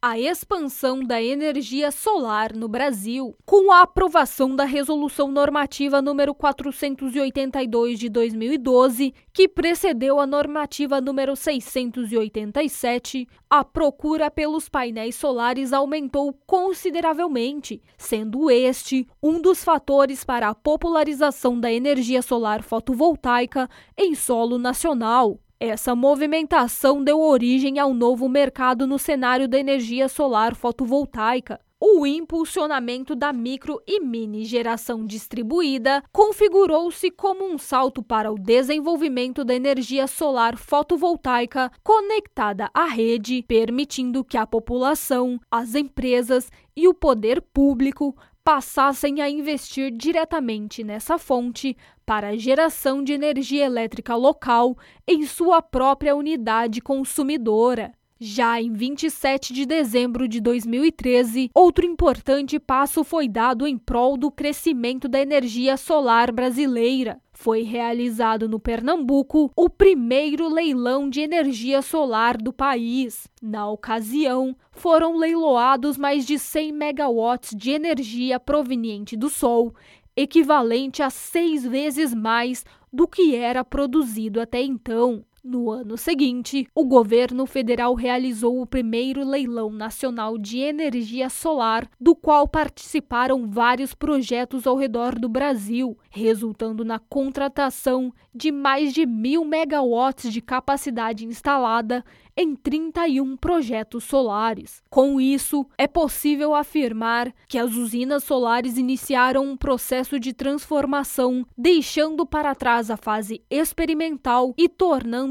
a expansão da energia solar no Brasil. Com a aprovação da Resolução Normativa número 482 de 2012, que precedeu a normativa número 687, a procura pelos painéis solares aumentou consideravelmente, sendo este um dos fatores para a popularização da energia solar fotovoltaica em solo nacional. Essa movimentação deu origem ao novo mercado no cenário da energia solar fotovoltaica. O impulsionamento da micro e mini geração distribuída configurou-se como um salto para o desenvolvimento da energia solar fotovoltaica conectada à rede, permitindo que a população, as empresas e o poder público passassem a investir diretamente nessa fonte para a geração de energia elétrica local em sua própria unidade consumidora. Já em 27 de dezembro de 2013, outro importante passo foi dado em prol do crescimento da energia solar brasileira. Foi realizado no Pernambuco o primeiro leilão de energia solar do país. Na ocasião, foram leiloados mais de 100 megawatts de energia proveniente do Sol, equivalente a seis vezes mais do que era produzido até então. No ano seguinte, o governo federal realizou o primeiro leilão nacional de energia solar, do qual participaram vários projetos ao redor do Brasil, resultando na contratação de mais de mil megawatts de capacidade instalada em 31 projetos solares. Com isso, é possível afirmar que as usinas solares iniciaram um processo de transformação, deixando para trás a fase experimental e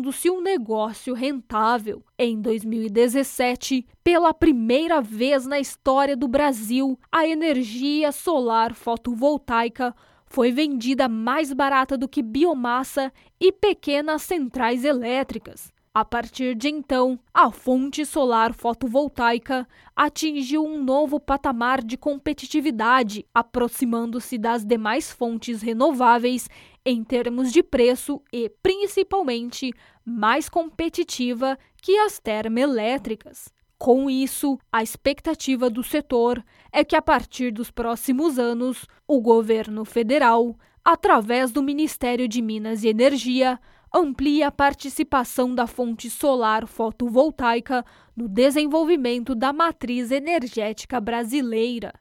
tornando-se um negócio rentável. Em 2017, pela primeira vez na história do Brasil, a energia solar fotovoltaica foi vendida mais barata do que biomassa e pequenas centrais elétricas. A partir de então, a fonte solar fotovoltaica atingiu um novo patamar de competitividade, aproximando-se das demais fontes renováveis em termos de preço e, principalmente, mais competitiva que as termoelétricas. Com isso, a expectativa do setor é que, a partir dos próximos anos, o governo federal, através do Ministério de Minas e Energia, amplia a participação da fonte solar fotovoltaica no desenvolvimento da matriz energética brasileira.